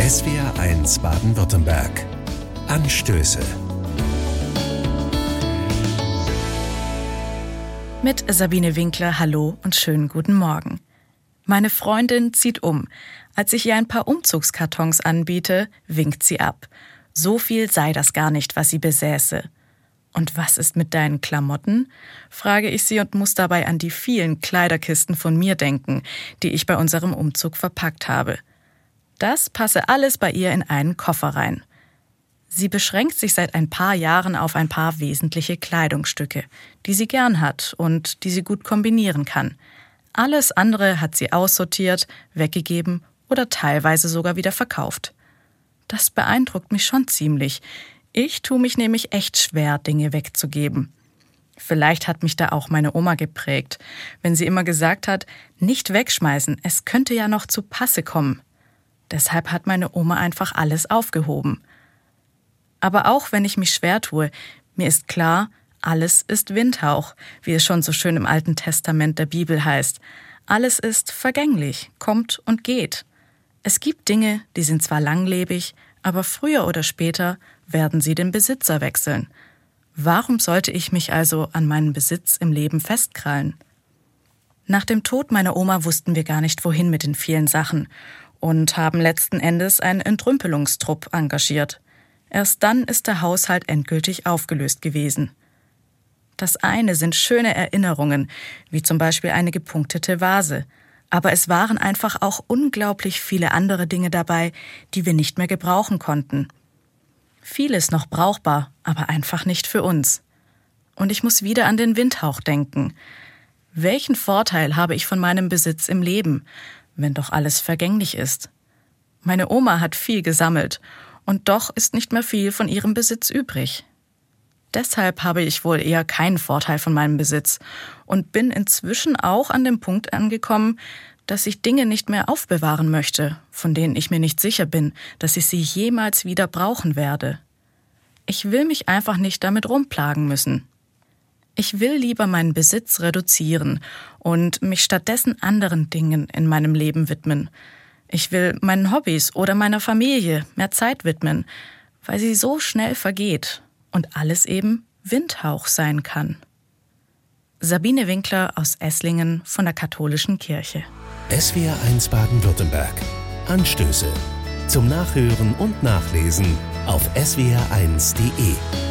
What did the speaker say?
SWR1 Baden-Württemberg. Anstöße. Mit Sabine Winkler, hallo und schönen guten Morgen. Meine Freundin zieht um. Als ich ihr ein paar Umzugskartons anbiete, winkt sie ab. So viel sei das gar nicht, was sie besäße. Und was ist mit deinen Klamotten? frage ich sie und muss dabei an die vielen Kleiderkisten von mir denken, die ich bei unserem Umzug verpackt habe. Das passe alles bei ihr in einen Koffer rein. Sie beschränkt sich seit ein paar Jahren auf ein paar wesentliche Kleidungsstücke, die sie gern hat und die sie gut kombinieren kann. Alles andere hat sie aussortiert, weggegeben oder teilweise sogar wieder verkauft. Das beeindruckt mich schon ziemlich. Ich tue mich nämlich echt schwer, Dinge wegzugeben. Vielleicht hat mich da auch meine Oma geprägt, wenn sie immer gesagt hat, nicht wegschmeißen, es könnte ja noch zu Passe kommen. Deshalb hat meine Oma einfach alles aufgehoben. Aber auch wenn ich mich schwer tue, mir ist klar, alles ist Windhauch, wie es schon so schön im Alten Testament der Bibel heißt. Alles ist vergänglich, kommt und geht. Es gibt Dinge, die sind zwar langlebig, aber früher oder später werden sie den Besitzer wechseln. Warum sollte ich mich also an meinen Besitz im Leben festkrallen? Nach dem Tod meiner Oma wussten wir gar nicht, wohin mit den vielen Sachen und haben letzten Endes einen Entrümpelungstrupp engagiert. Erst dann ist der Haushalt endgültig aufgelöst gewesen. Das eine sind schöne Erinnerungen, wie zum Beispiel eine gepunktete Vase, aber es waren einfach auch unglaublich viele andere Dinge dabei, die wir nicht mehr gebrauchen konnten. Vieles noch brauchbar, aber einfach nicht für uns. Und ich muss wieder an den Windhauch denken. Welchen Vorteil habe ich von meinem Besitz im Leben, wenn doch alles vergänglich ist? Meine Oma hat viel gesammelt, und doch ist nicht mehr viel von ihrem Besitz übrig. Deshalb habe ich wohl eher keinen Vorteil von meinem Besitz und bin inzwischen auch an dem Punkt angekommen, dass ich Dinge nicht mehr aufbewahren möchte, von denen ich mir nicht sicher bin, dass ich sie jemals wieder brauchen werde. Ich will mich einfach nicht damit rumplagen müssen. Ich will lieber meinen Besitz reduzieren und mich stattdessen anderen Dingen in meinem Leben widmen. Ich will meinen Hobbys oder meiner Familie mehr Zeit widmen, weil sie so schnell vergeht und alles eben Windhauch sein kann. Sabine Winkler aus Esslingen von der Katholischen Kirche. SWR1 Baden-Württemberg. Anstöße. Zum Nachhören und Nachlesen auf swr1.de.